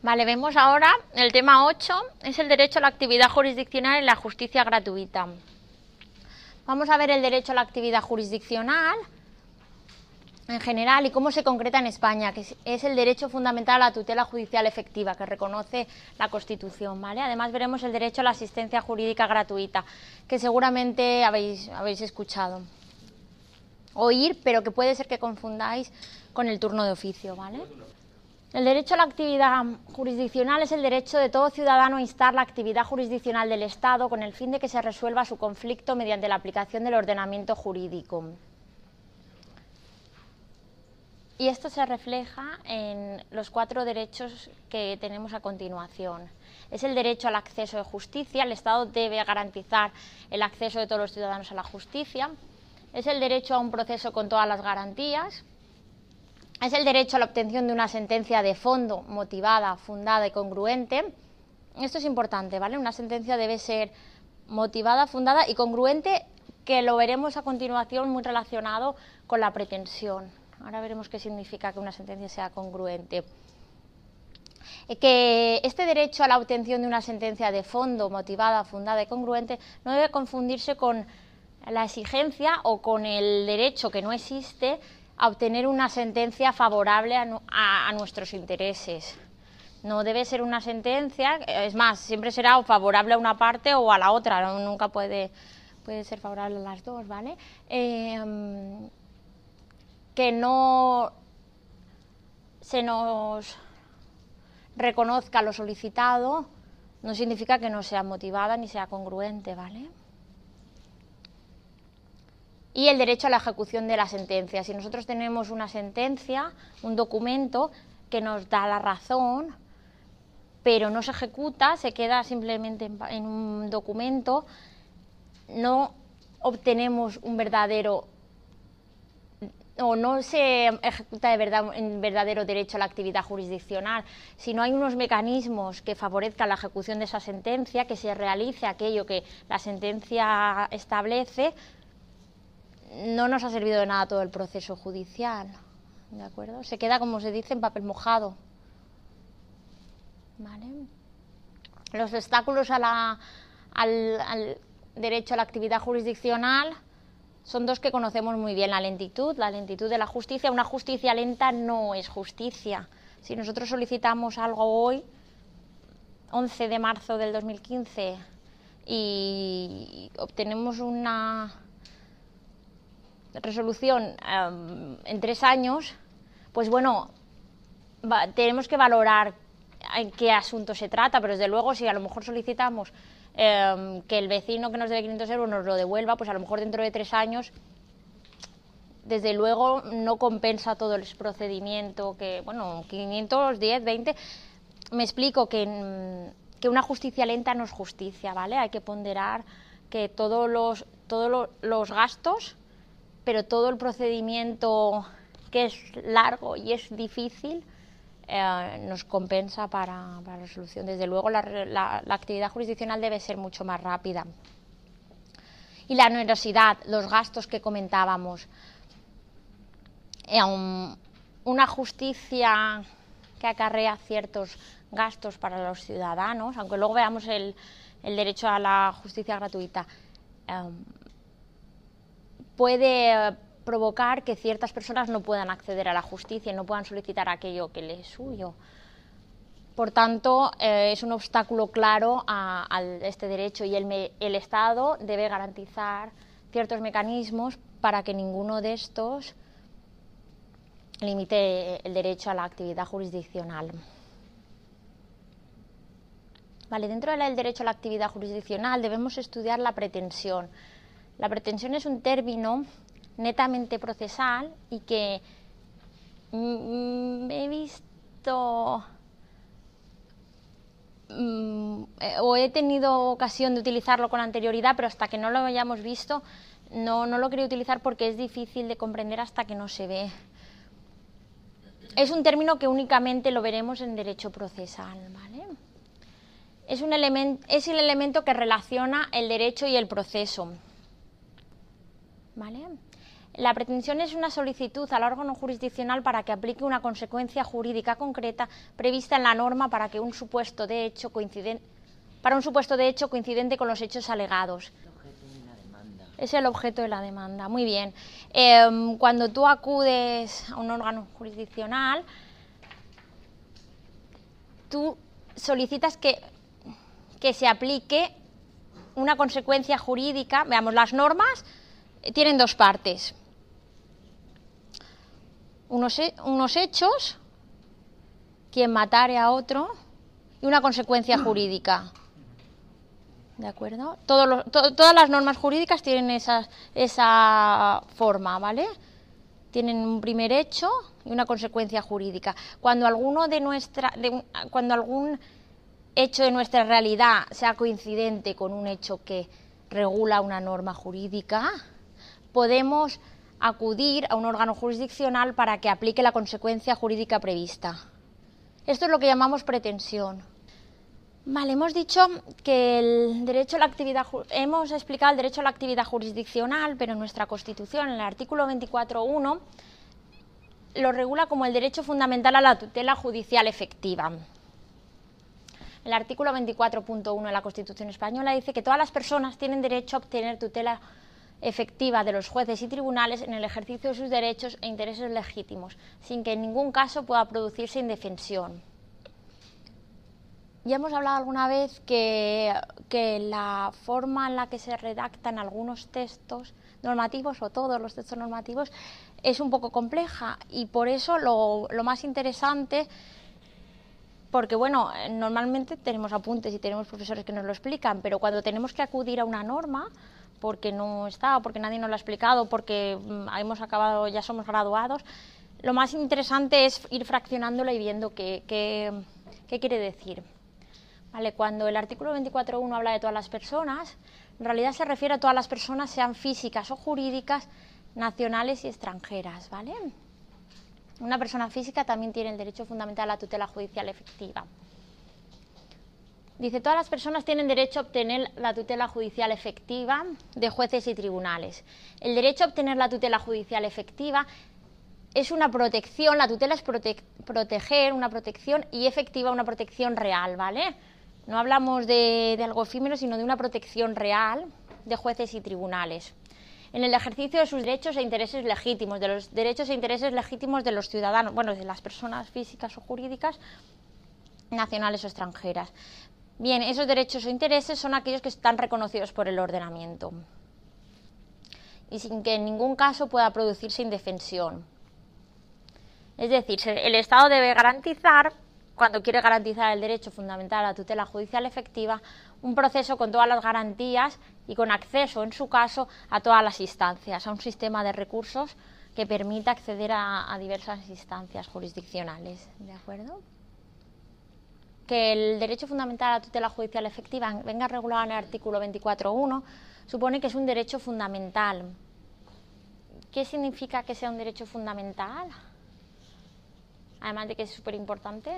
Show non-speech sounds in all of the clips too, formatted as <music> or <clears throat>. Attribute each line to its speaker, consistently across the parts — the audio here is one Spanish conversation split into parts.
Speaker 1: Vale, vemos ahora el tema 8, es el derecho a la actividad jurisdiccional y la justicia gratuita. Vamos a ver el derecho a la actividad jurisdiccional en general y cómo se concreta en España, que es el derecho fundamental a la tutela judicial efectiva que reconoce la Constitución. ¿vale? Además veremos el derecho a la asistencia jurídica gratuita, que seguramente habéis, habéis escuchado oír, pero que puede ser que confundáis con el turno de oficio. ¿vale? El derecho a la actividad jurisdiccional es el derecho de todo ciudadano a instar la actividad jurisdiccional del Estado con el fin de que se resuelva su conflicto mediante la aplicación del ordenamiento jurídico. Y esto se refleja en los cuatro derechos que tenemos a continuación. Es el derecho al acceso de justicia, el Estado debe garantizar el acceso de todos los ciudadanos a la justicia. Es el derecho a un proceso con todas las garantías. Es el derecho a la obtención de una sentencia de fondo, motivada, fundada y congruente. Esto es importante, ¿vale? Una sentencia debe ser motivada, fundada y congruente, que lo veremos a continuación muy relacionado con la pretensión. Ahora veremos qué significa que una sentencia sea congruente. Eh, que este derecho a la obtención de una sentencia de fondo, motivada, fundada y congruente, no debe confundirse con la exigencia o con el derecho que no existe a obtener una sentencia favorable a, nuestros intereses. No debe ser una sentencia, es más, siempre será favorable a una parte o a la otra, nunca puede, puede ser favorable a las dos, ¿vale? Eh, que no se nos reconozca lo solicitado no significa que no sea motivada ni sea congruente, ¿vale? Y el derecho a la ejecución de la sentencia. Si nosotros tenemos una sentencia, un documento que nos da la razón, pero no se ejecuta, se queda simplemente en un documento, no obtenemos un verdadero o no se ejecuta de verdad en verdadero derecho a la actividad jurisdiccional, si no hay unos mecanismos que favorezcan la ejecución de esa sentencia, que se realice aquello que la sentencia establece, no nos ha servido de nada todo el proceso judicial. ¿De acuerdo? Se queda, como se dice, en papel mojado. Los obstáculos al derecho a la actividad jurisdiccional son dos que conocemos muy bien, la lentitud, la lentitud de la justicia. Una justicia lenta no es justicia. Si nosotros solicitamos algo hoy, 11 de marzo del 2015, y obtenemos una resolución em, en tres años, pues bueno, tenemos que valorar en qué asunto se trata, pero desde luego si a lo mejor solicitamos Em, que el vecino que nos debe 500 euros nos lo devuelva, pues a lo mejor dentro de tres años, desde luego no compensa todo el procedimiento, que, bueno, 500, 10, 20. Me explico que, que una justicia lenta no es justicia, ¿vale? Hay que ponderar que todos los, todos los gastos, pero todo el procedimiento que es largo y es difícil, eh, nos compensa para, la resolución. Desde luego, la, actividad jurisdiccional debe ser mucho más rápida. Y la onerosidad, los gastos que comentábamos. Una justicia que acarrea ciertos gastos para los ciudadanos, aunque luego veamos el, derecho a la justicia gratuita, eh, puede provocar que ciertas personas no puedan acceder a la justicia y no puedan solicitar aquello que les es suyo. Por tanto, eh, es un obstáculo claro a, este derecho y el, el, Estado debe garantizar ciertos mecanismos para que ninguno de estos limite el derecho a la actividad jurisdiccional. Vale, dentro del derecho a la actividad jurisdiccional debemos estudiar la pretensión. La pretensión es un término netamente procesal y que mm, he visto mm, eh, o he tenido ocasión de utilizarlo con anterioridad, pero hasta que no lo hayamos visto no, no lo quería utilizar porque es difícil de comprender hasta que no se ve. Es un término que únicamente lo veremos en derecho procesal. Es, un es el elemento que relaciona el derecho y el proceso. ¿Vale? La pretensión es una solicitud al órgano jurisdiccional para que aplique una consecuencia jurídica concreta prevista en la norma para que un supuesto de hecho coincidente para un supuesto de hecho coincidente con los hechos alegados. Es el objeto de la demanda. Muy bien. Em, cuando tú acudes a un órgano jurisdiccional, tú solicitas que, que se aplique una consecuencia jurídica. Veamos, las normas tienen dos partes unos, hechos, quien matare a otro, y una consecuencia <clears throat> jurídica. ¿De acuerdo? todas las normas jurídicas tienen esa, esa forma, ¿vale? Tienen un primer hecho y una consecuencia jurídica. Cuando alguno de nuestra, cuando algún hecho de nuestra realidad sea coincidente con un hecho que regula una norma jurídica, podemos acudir a un órgano jurisdiccional para que aplique la consecuencia jurídica prevista. Esto es lo que llamamos pretensión. Vale, hemos dicho que el derecho a la actividad hemos explicado el derecho a la actividad jurisdiccional, pero en nuestra Constitución, en el artículo 24.1, lo regula como el derecho fundamental a la tutela judicial efectiva. El artículo 24.1 de la Constitución española dice que todas las personas tienen derecho a obtener tutela efectiva de los jueces y tribunales en el ejercicio de sus derechos e intereses legítimos, sin que en ningún caso pueda producirse indefensión. Ya hemos hablado alguna vez que, la forma en la que se redactan algunos textos normativos o todos los textos normativos es un poco compleja y por eso lo más interesante porque bueno, normalmente tenemos apuntes y tenemos profesores que nos lo explican, pero cuando tenemos que acudir a una norma, porque no está, porque nadie nos lo ha explicado, porque mm, hemos acabado, ya somos graduados. Lo más interesante es ir fraccionándola y viendo qué, qué, quiere decir. Vale, cuando el artículo 24.1 habla de todas las personas, en realidad se refiere a todas las personas, sean físicas o jurídicas, nacionales y extranjeras. ¿vale? Una persona física también tiene el derecho fundamental a la tutela judicial efectiva. Dice, todas las personas tienen derecho a obtener la tutela judicial efectiva de jueces y tribunales. El derecho a obtener la tutela judicial efectiva es una protección, la tutela es proteger, una protección y efectiva una protección real, ¿vale? No hablamos de, de algo efímero, sino de una protección real de jueces y tribunales en el ejercicio de sus derechos e intereses legítimos, de los derechos e intereses legítimos de los ciudadanos, bueno, de las personas físicas o jurídicas, nacionales o extranjeras. Bien, esos derechos o intereses son aquellos que están reconocidos por el ordenamiento y sin que en ningún caso pueda producirse indefensión. Es decir, el Estado debe garantizar, cuando quiere garantizar el derecho fundamental a la tutela judicial efectiva, un proceso con todas las garantías y con acceso, en su caso, a todas las instancias, a un sistema de recursos que permita acceder a, a diversas instancias jurisdiccionales. ¿De acuerdo? Que el derecho fundamental a la tutela judicial efectiva venga regulado en el artículo 24.1 supone que es un derecho fundamental. ¿Qué significa que sea un derecho fundamental? Además de que es súper importante.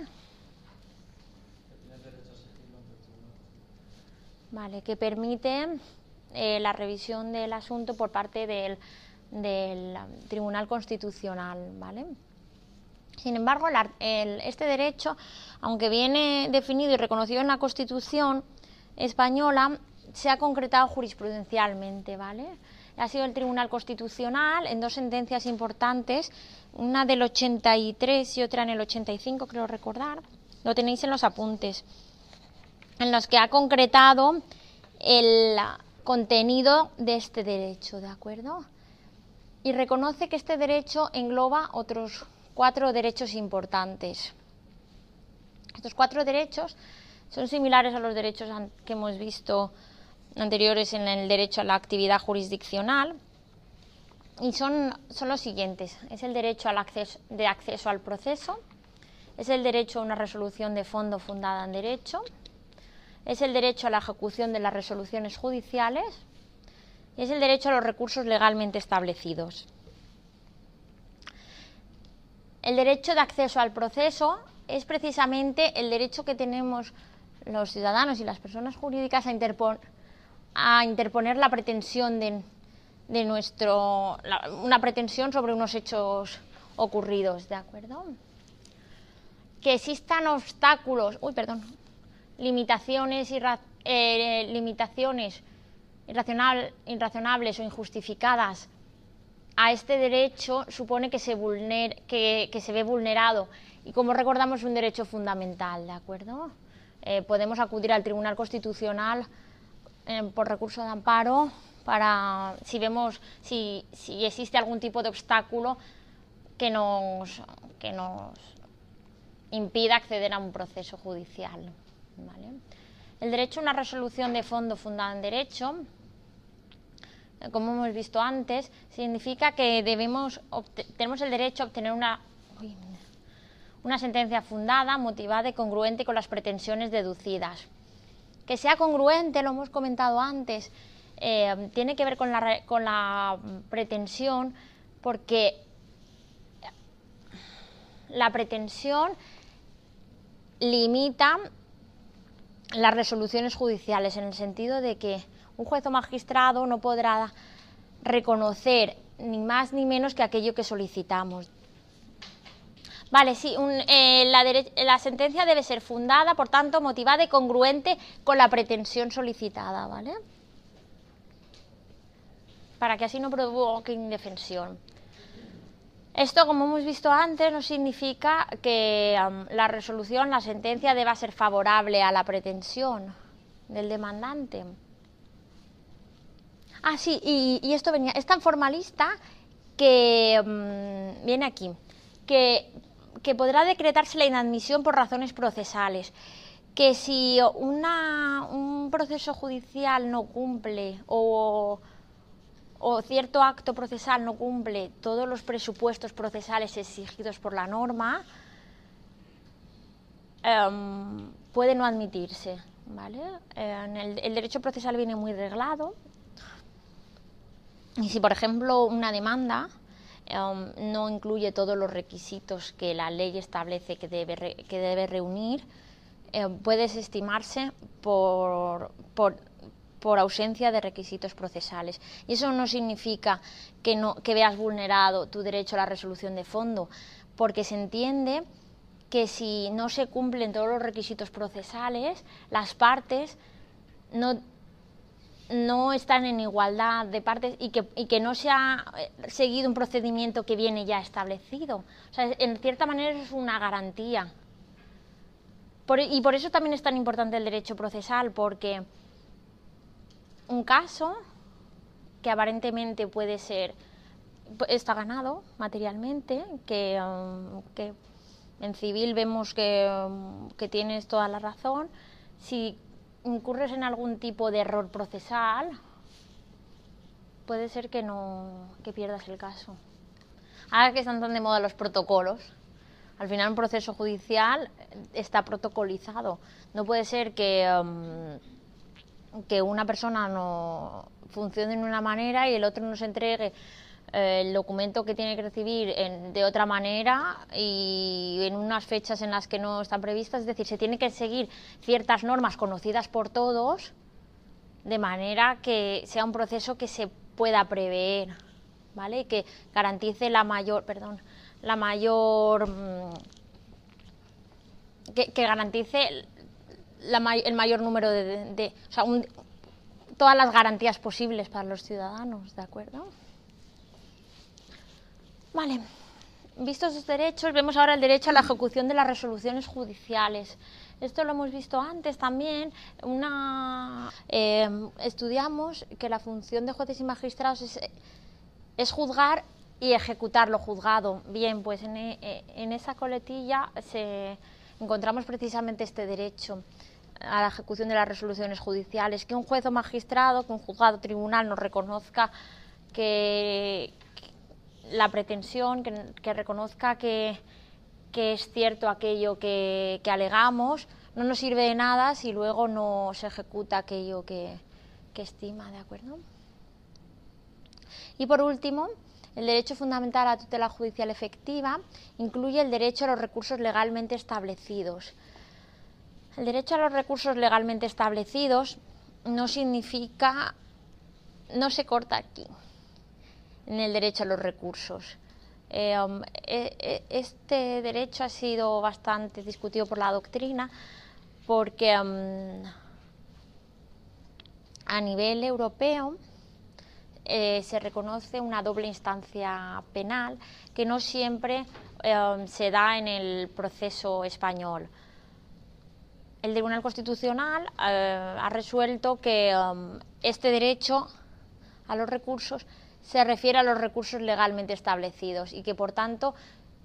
Speaker 1: Vale, que permite eh, la revisión del asunto por parte del, del Tribunal Constitucional, ¿vale? Sin embargo, este derecho, aunque viene definido y reconocido en la Constitución española, se ha concretado jurisprudencialmente, ¿vale? Ha sido el Tribunal Constitucional en dos sentencias importantes, una del 83 y otra en el 85, creo recordar, lo tenéis en los apuntes, en los que ha concretado el contenido de este derecho, ¿de acuerdo? Y reconoce que este derecho engloba otros cuatro derechos importantes. Estos cuatro derechos son similares a los derechos que hemos visto anteriores en el derecho a la actividad jurisdiccional y son, son los siguientes. Es el derecho al acceso, de acceso al proceso, es el derecho a una resolución de fondo fundada en derecho, es el derecho a la ejecución de las resoluciones judiciales y es el derecho a los recursos legalmente establecidos. El derecho de acceso al proceso es precisamente el derecho que tenemos los ciudadanos y las personas jurídicas a, interponer la pretensión de, nuestro, una pretensión sobre unos hechos ocurridos, ¿de acuerdo? Que existan obstáculos, uy, perdón, limitaciones, eh, limitaciones irracional, irracionables o injustificadas a este derecho supone que se, que, se ve vulnerado y como recordamos es un derecho fundamental, ¿de acuerdo? Eh, podemos acudir al Tribunal Constitucional eh, por recurso de amparo para si vemos si, existe algún tipo de obstáculo que nos, que nos impida acceder a un proceso judicial. El derecho a una resolución de fondo fundada en derecho, como hemos visto antes, significa que debemos tenemos el derecho a obtener una, una sentencia fundada, motivada y congruente con las pretensiones deducidas. Que sea congruente, lo hemos comentado antes, eh, tiene que ver con la, con la pretensión porque la pretensión limita las resoluciones judiciales en el sentido de que un juez o magistrado no podrá reconocer ni más ni menos que aquello que solicitamos. Vale, sí, eh, la, sentencia debe ser fundada, por tanto, motivada y congruente con la pretensión solicitada, ¿vale? para que así no provoque indefensión. Esto, como hemos visto antes, no significa que la resolución, la sentencia, deba ser favorable a la pretensión del demandante. Ah, sí, y, esto venía, es tan formalista que viene aquí, que, podrá decretarse la inadmisión por razones procesales, que si una, un proceso judicial no cumple o o cierto acto procesal no cumple todos los presupuestos procesales exigidos por la norma, em, puede no admitirse. ¿vale? el, derecho procesal viene muy reglado. Y si, por ejemplo, una demanda em, no incluye todos los requisitos que la ley establece que debe, que debe reunir, eh, puede desestimarse por, por por ausencia de requisitos procesales. Y eso no significa que, no, que veas vulnerado tu derecho a la resolución de fondo, porque se entiende que si no se cumplen todos los requisitos procesales, las partes no, no están en igualdad de partes y que, y que no se ha eh, seguido un procedimiento que viene ya establecido. O sea, en cierta manera es una garantía. y por eso también es tan importante el derecho procesal, porque un caso que aparentemente puede ser, está ganado materialmente, que, um, en civil vemos que, que, tienes toda la razón, incurres en algún tipo de error procesal, puede ser que no que pierdas el caso. Ahora que están tan de moda los protocolos, al final un proceso judicial está protocolizado. No puede ser que um, que una persona no funcione de una manera y el otro nos entregue eh, el documento que tiene que recibir de otra manera y en unas fechas en las que no están previstas. Es decir, se tiene que seguir ciertas normas conocidas por todos de manera que sea un proceso que se pueda prever, ¿vale? Y que garantice la mayor, perdón, la mayor mm, que, garantice el mayor número de, o sea, todas las garantías posibles para los ciudadanos, ¿de acuerdo? Vale, vistos los derechos, vemos ahora el derecho a la ejecución de las resoluciones judiciales. Esto lo hemos visto antes también. Una, eh, estudiamos que la función de jueces y magistrados es, juzgar y ejecutar lo juzgado. Bien, pues en, en esa coletilla se, encontramos precisamente este derecho a la ejecución de las resoluciones judiciales, que un juez o magistrado, que un juzgado tribunal nos reconozca que, la pretensión, que, reconozca que, es cierto aquello que, alegamos, no nos sirve de nada si luego no se ejecuta aquello que, que estima, ¿de acuerdo? Y por último, el derecho fundamental a la tutela judicial efectiva incluye el derecho a los recursos legalmente establecidos. El derecho a los recursos legalmente establecidos no significa, no se corta aquí. En el derecho a los recursos. Eh, um, e, e, este derecho ha sido bastante discutido por la doctrina porque um, a nivel europeo eh, se reconoce una doble instancia penal que no siempre um, se da en el proceso español. El Tribunal Constitucional eh, ha resuelto que este derecho a los recursos se refiere a los recursos legalmente establecidos y que, por tanto,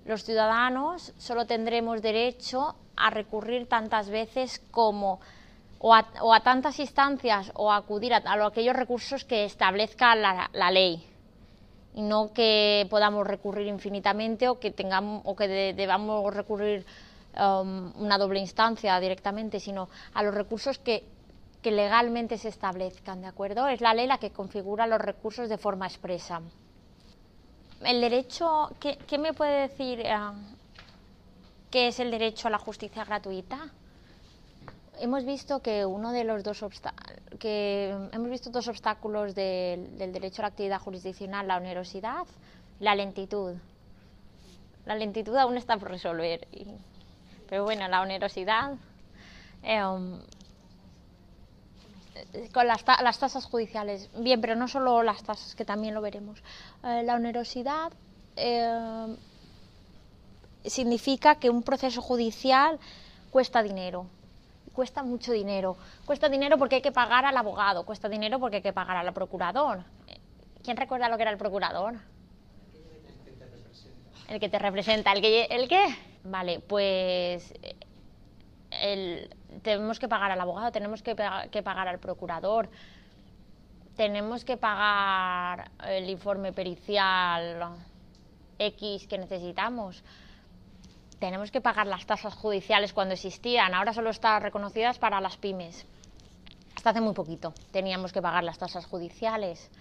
Speaker 1: los ciudadanos solo tendremos derecho a recurrir tantas veces como o a, tantas instancias o a acudir a, aquellos recursos que establezca la, ley y no que podamos recurrir infinitamente o que tengamos o que debamos recurrir um, una doble instancia directamente, sino a los recursos que que legalmente se establezcan, ¿de acuerdo? Es la ley la que configura los recursos de forma expresa. El derecho, ¿qué, me puede decir eh, qué es el derecho a la justicia gratuita? Hemos visto que uno de los dos que hemos visto dos obstáculos del derecho a la actividad jurisdiccional, la onerosidad y la lentitud. La lentitud aún está por resolver, pero bueno, la onerosidad eh, con las, tasas judiciales. Bien, pero no solo las tasas, que también lo veremos. Eh, la onerosidad eh, significa que un proceso judicial cuesta dinero. Cuesta mucho dinero. Cuesta dinero porque hay que pagar al abogado, cuesta dinero porque hay que pagar al procurador. ¿Quién recuerda lo que era el procurador? El que te representa. ¿El que, el qué? Vale, pues el, tenemos que pagar al abogado, tenemos que, que pagar al procurador, tenemos que pagar el informe pericial X que necesitamos. Tenemos que pagar las tasas judiciales cuando existían, ahora solo están reconocidas para las pymes. Hasta hace muy poquito teníamos que pagar las tasas judiciales.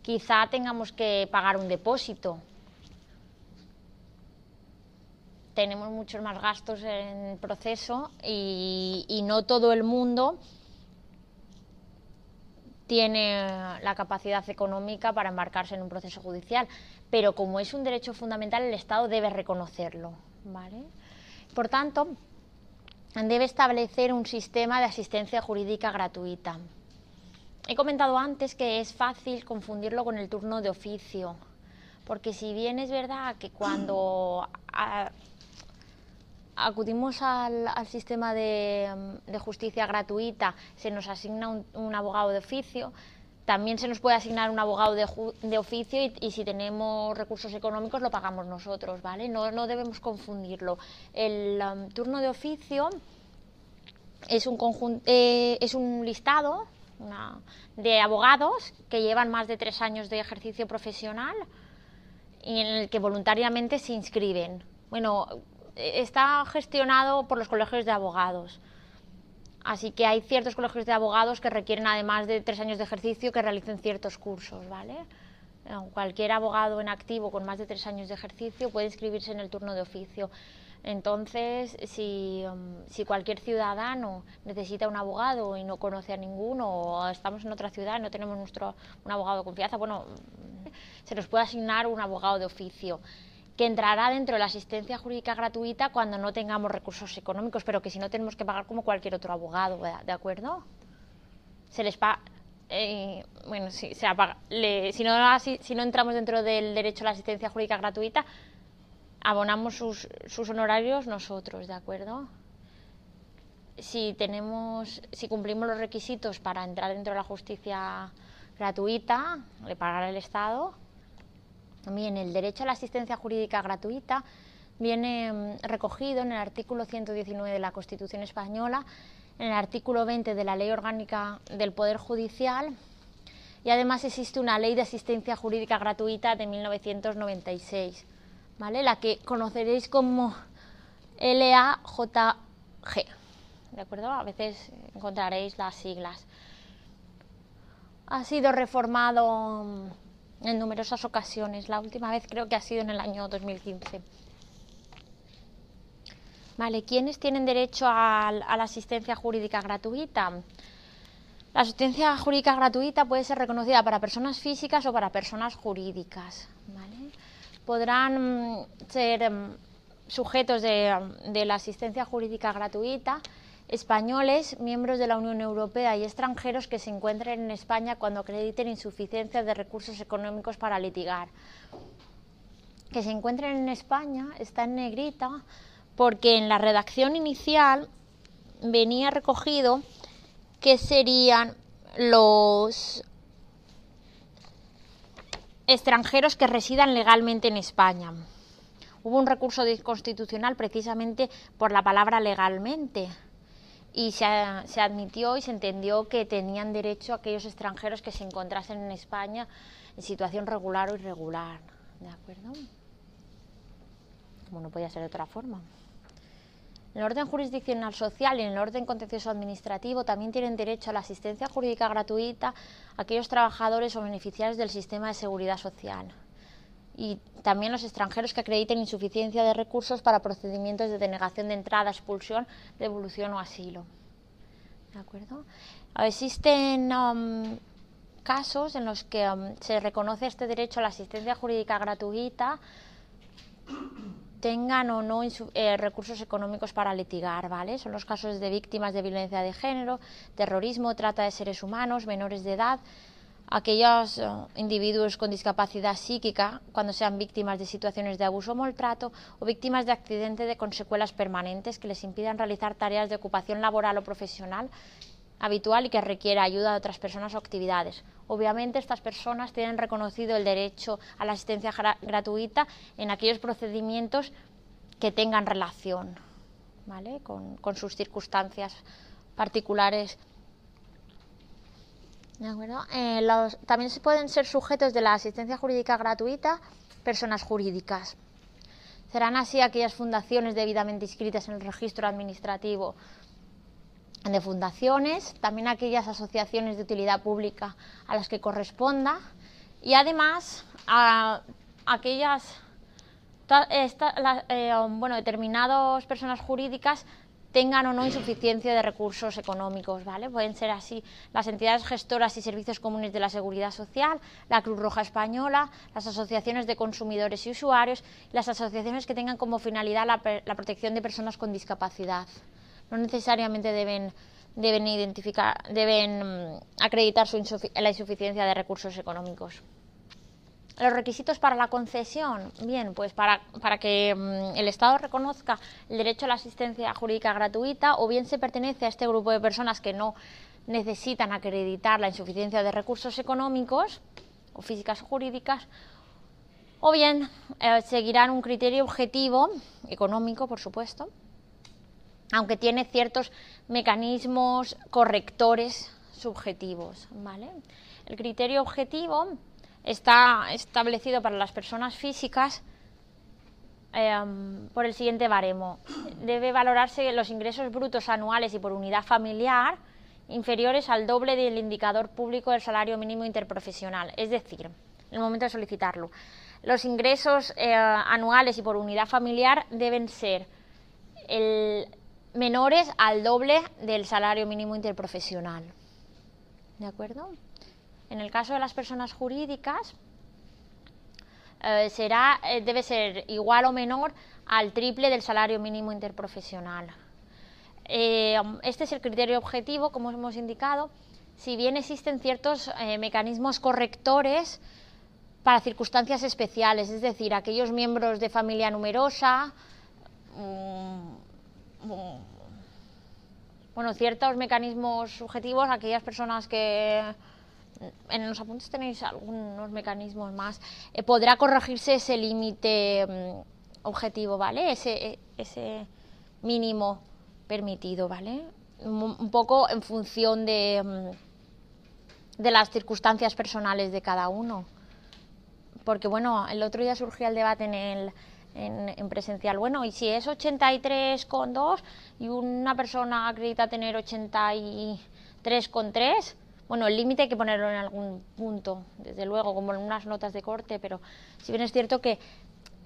Speaker 1: Quizá tengamos que pagar un depósito tenemos muchos más gastos en proceso y, no todo el mundo tiene la capacidad económica para embarcarse en un proceso judicial, pero como es un derecho fundamental, el Estado debe reconocerlo. ¿vale? Por tanto, debe establecer un sistema de asistencia jurídica gratuita. He comentado antes que es fácil confundirlo con el turno de oficio, porque si bien es verdad que cuando acudimos al, sistema de, justicia gratuita, se nos asigna un, abogado de oficio, también se nos puede asignar un abogado de, oficio y, si tenemos recursos económicos lo pagamos nosotros, ¿vale? No, no debemos confundirlo. El um, turno de oficio es un, eh, es un listado de abogados que llevan más de tres años de ejercicio profesional y en el que voluntariamente se inscriben. Bueno, está gestionado por los colegios de abogados. Así que hay ciertos colegios de abogados que requieren, además de tres años de ejercicio, que realicen ciertos cursos, ¿vale? Cualquier abogado en activo con más de tres años de ejercicio puede inscribirse en el turno de oficio. Entonces, si, um, cualquier ciudadano necesita un abogado y no conoce a ninguno, o estamos en otra ciudad y no tenemos nuestro, un abogado de confianza, bueno, se nos puede asignar un abogado de oficio que entrará dentro de la asistencia jurídica gratuita cuando no tengamos recursos económicos, pero que si no tenemos que pagar como cualquier otro abogado, ¿de acuerdo? Se les paga. Eh, bueno, si, se apaga, si, no, si no entramos dentro del derecho a la asistencia jurídica gratuita, abonamos sus, sus honorarios nosotros, ¿de acuerdo? Si tenemos, si cumplimos los requisitos para entrar dentro de la justicia gratuita, le pagará el Estado, también el derecho a la asistencia jurídica gratuita viene mm, recogido en el artículo 119 de la Constitución española, en el artículo 20 de la Ley Orgánica del Poder Judicial y además existe una Ley de Asistencia Jurídica Gratuita de 1996, ¿vale? la que conoceréis como LAJG. ¿De acuerdo? A veces encontraréis las siglas. Ha sido reformado mm, en numerosas ocasiones. La última vez creo que ha sido en el año 2015. Vale, ¿quiénes tienen derecho a, la asistencia jurídica gratuita? La asistencia jurídica gratuita puede ser reconocida para personas físicas o para personas jurídicas. Podrán mm, ser mm, sujetos de, la asistencia jurídica gratuita españoles, miembros de la Unión Europea y extranjeros que se encuentren en España cuando acrediten insuficiencia de recursos económicos para litigar. Que se encuentren en España está en negrita porque en la redacción inicial venía recogido que serían los extranjeros que residan legalmente en España. Hubo un recurso constitucional precisamente por la palabra legalmente y se, admitió y se entendió que tenían derecho aquellos extranjeros que se encontrasen en España en situación regular o irregular. ¿De acuerdo? Como no podía ser de otra forma. En el orden jurisdiccional social y en el orden contencioso administrativo también tienen derecho a la asistencia jurídica gratuita aquellos trabajadores o beneficiarios del sistema de seguridad social y también los extranjeros que acrediten insuficiencia de recursos para procedimientos de denegación de entrada, expulsión, devolución o asilo. ¿De acuerdo? Existen um, casos en los que um, se reconoce este derecho a la asistencia jurídica gratuita tengan o no eh, recursos económicos para litigar, ¿vale? Son los casos de víctimas de violencia de género, terrorismo, trata de seres humanos, menores de edad, aquellos eh, individuos con discapacidad psíquica cuando sean víctimas de situaciones de abuso o maltrato o víctimas de accidente de con permanentes que les impidan realizar tareas de ocupación laboral o profesional habitual y que requiera ayuda de otras personas o actividades. Obviamente estas personas tienen reconocido el derecho a la asistencia gratuita en aquellos procedimientos que tengan relación con, sus circunstancias particulares. Eh, también se pueden ser sujetos de la asistencia jurídica gratuita personas jurídicas. Serán así aquellas fundaciones debidamente inscritas en el registro administrativo de fundaciones, también aquellas asociaciones de utilidad pública a las que corresponda y además aquellas eh, bueno, determinadas personas jurídicas tengan o no insuficiencia de recursos económicos, ¿vale? Pueden ser así las entidades gestoras y servicios comunes de la Seguridad Social, la Cruz Roja Española, las asociaciones de consumidores y usuarios, las asociaciones que tengan como finalidad la protección de personas con discapacidad no necesariamente deben, deben, identificar, deben mm, acreditar su la insuficiencia de recursos económicos. Los requisitos para la concesión, bien, pues para, para, que mm, el Estado reconozca el derecho a la asistencia jurídica gratuita o bien se pertenece a este grupo de personas que no necesitan acreditar la insuficiencia de recursos económicos o físicas jurídicas, o bien eh, seguirán un criterio objetivo, económico por supuesto, aunque tiene ciertos mecanismos correctores subjetivos. ¿vale? El criterio objetivo está establecido para las personas físicas em, por el siguiente baremo. Debe valorarse los ingresos brutos anuales y por unidad familiar inferiores al doble del indicador público del salario mínimo interprofesional, es decir, en el momento de solicitarlo. Los ingresos eh, anuales y por unidad familiar deben ser el menores al doble del salario mínimo interprofesional. ¿De acuerdo? En el caso de las personas jurídicas, eh, será, eh, debe ser igual o menor al triple del salario mínimo interprofesional. Eh, este es el criterio objetivo, como hemos indicado, si bien existen ciertos mecanismos correctores para circunstancias especiales, es decir, aquellos miembros de familia numerosa, mm, bueno, ciertos mecanismos subjetivos, aquellas personas que en los apuntes tenéis algunos mecanismos más, eh, podrá corregirse ese límite mm, objetivo, ¿vale? Ese, ese mínimo permitido, ¿vale? Un, poco en función de, mm, de las circunstancias personales de cada uno. Porque, bueno, el otro día surgió el debate en el en, presencial. Bueno, y si es 83,2 y una persona acredita tener 83,3, bueno, el límite hay que ponerlo en algún punto, desde luego, como en unas notas de corte, pero si bien es cierto que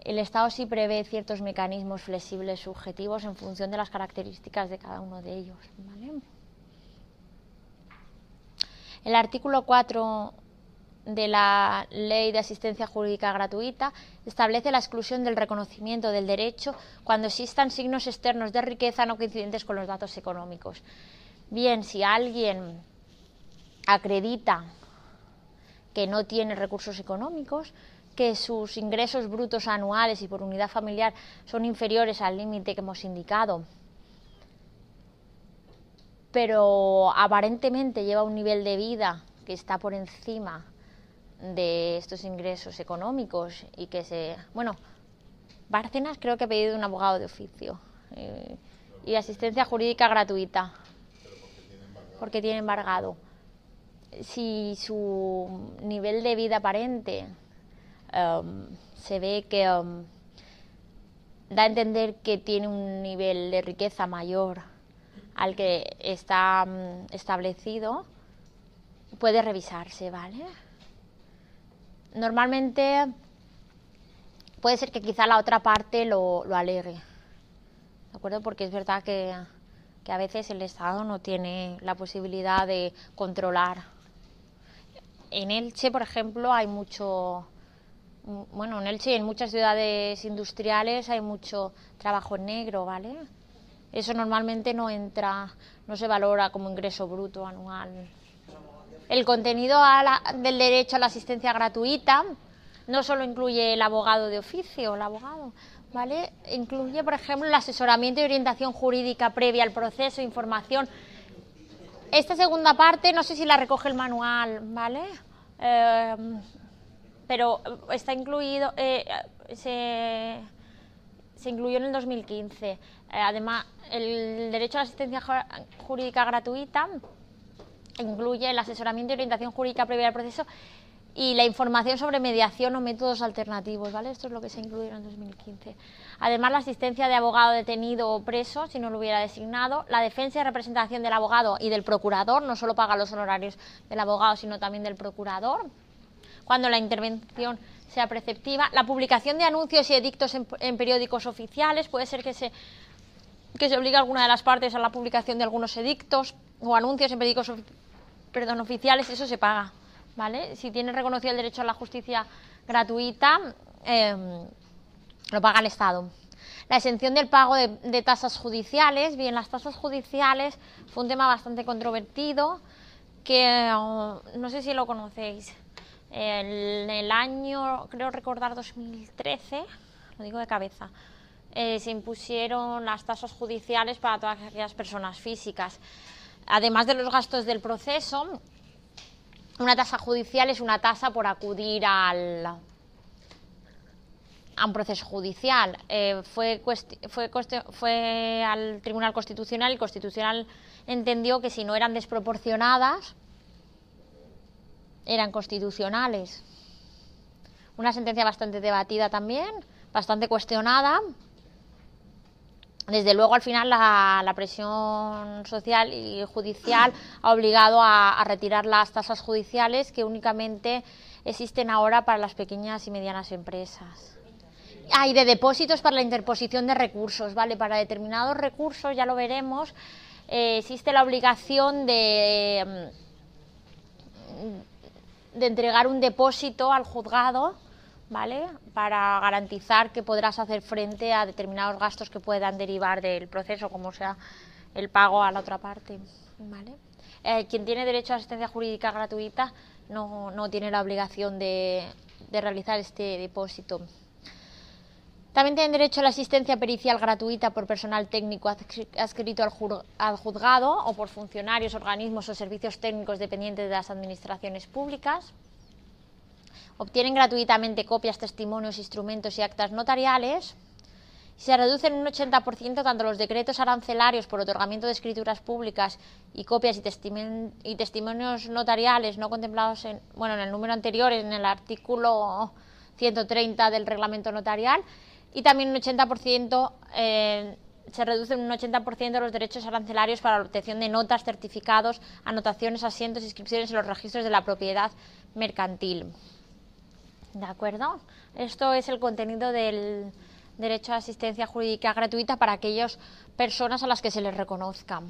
Speaker 1: el Estado sí prevé ciertos mecanismos flexibles subjetivos en función de las características de cada uno de ellos. El artículo 4 de la Ley de Asistencia Jurídica Gratuita establece la exclusión del reconocimiento del derecho cuando existan signos externos de riqueza no coincidentes con los datos económicos. Bien, si alguien acredita que no tiene recursos económicos, que sus ingresos brutos anuales y por unidad familiar son inferiores al límite que hemos indicado, pero aparentemente lleva un nivel de vida que está por encima de estos ingresos económicos y que se... Bueno, Bárcenas creo que ha pedido un abogado de oficio eh, y asistencia jurídica gratuita porque tiene embargado. Si su nivel de vida aparente um, se ve que um, da a entender que tiene un nivel de riqueza mayor al que está um, establecido, puede revisarse, ¿vale? normalmente puede ser que quizá la otra parte lo, lo alegue, ¿de acuerdo? Porque es verdad que, que, a veces el Estado no tiene la posibilidad de controlar. En Elche, por ejemplo, hay mucho, bueno, en Elche y en muchas ciudades industriales hay mucho trabajo negro, ¿vale? Eso normalmente no entra, no se valora como ingreso bruto anual el contenido del derecho a la asistencia gratuita no solo incluye el abogado de oficio, el abogado, ¿vale? Incluye, por ejemplo, el asesoramiento y orientación jurídica previa al proceso, información. Esta segunda parte, no sé si la recoge el manual, ¿vale? Eh, pero está incluido, eh, se, se, incluyó en el 2015. Eh, además, el derecho a la asistencia jurídica gratuita incluye el asesoramiento y orientación jurídica previa al proceso y la información sobre mediación o métodos alternativos, ¿vale? Esto es lo que se incluyó en 2015. Además, la asistencia de abogado detenido o preso, si no lo hubiera designado, la defensa y representación del abogado y del procurador, no solo paga los honorarios del abogado, sino también del procurador, cuando la intervención sea preceptiva, la publicación de anuncios y edictos en, periódicos oficiales, puede ser que se, que se obligue a alguna de las partes a la publicación de algunos edictos o anuncios en periódicos perdón, oficiales, eso se paga, ¿vale? Si tiene reconocido el derecho a la justicia gratuita, em, lo paga el Estado. La exención del pago de, tasas judiciales, bien, las tasas judiciales fue un tema bastante controvertido, que oh, no sé si lo conocéis. En el año, creo recordar 2013, lo digo de cabeza, eh, se impusieron las tasas judiciales para todas aquellas personas físicas además de los gastos del proceso, una tasa judicial es una tasa por acudir al, a un proceso judicial. Eh, fue, fue, fue al Tribunal Constitucional y el Constitucional entendió que si no eran desproporcionadas, eran constitucionales. Una sentencia bastante debatida también, bastante cuestionada, desde luego, al final, la, presión social y judicial ha obligado a, retirar las tasas judiciales que únicamente existen ahora para las pequeñas y medianas empresas. Hay de depósitos para la interposición de recursos, ¿vale? Para determinados recursos, ya lo veremos, eh, existe la obligación de, mm, de entregar un depósito al juzgado ¿vale? Para garantizar que podrás hacer frente a determinados gastos que puedan derivar del proceso, como sea el pago a la otra parte, ¿vale? Eh, quien tiene derecho a asistencia jurídica gratuita no, no tiene la obligación de, de realizar este depósito. También tienen derecho a la asistencia pericial gratuita por personal técnico adscrito al juzgado o por funcionarios, organismos o servicios técnicos dependientes de las administraciones públicas obtienen gratuitamente copias, testimonios, instrumentos y actas notariales. Se reducen en un 80% tanto los decretos arancelarios por otorgamiento de escrituras públicas y copias y, testimonios notariales no contemplados en, bueno, en el número anterior, en el artículo 130 del reglamento notarial, y también un 80% eh, se reducen un 80% los derechos arancelarios para la obtención de notas, certificados, anotaciones, asientos, inscripciones en los registros de la propiedad mercantil. ¿De acuerdo? Esto es el contenido del derecho a asistencia jurídica gratuita para aquellas personas a las que se les reconozca.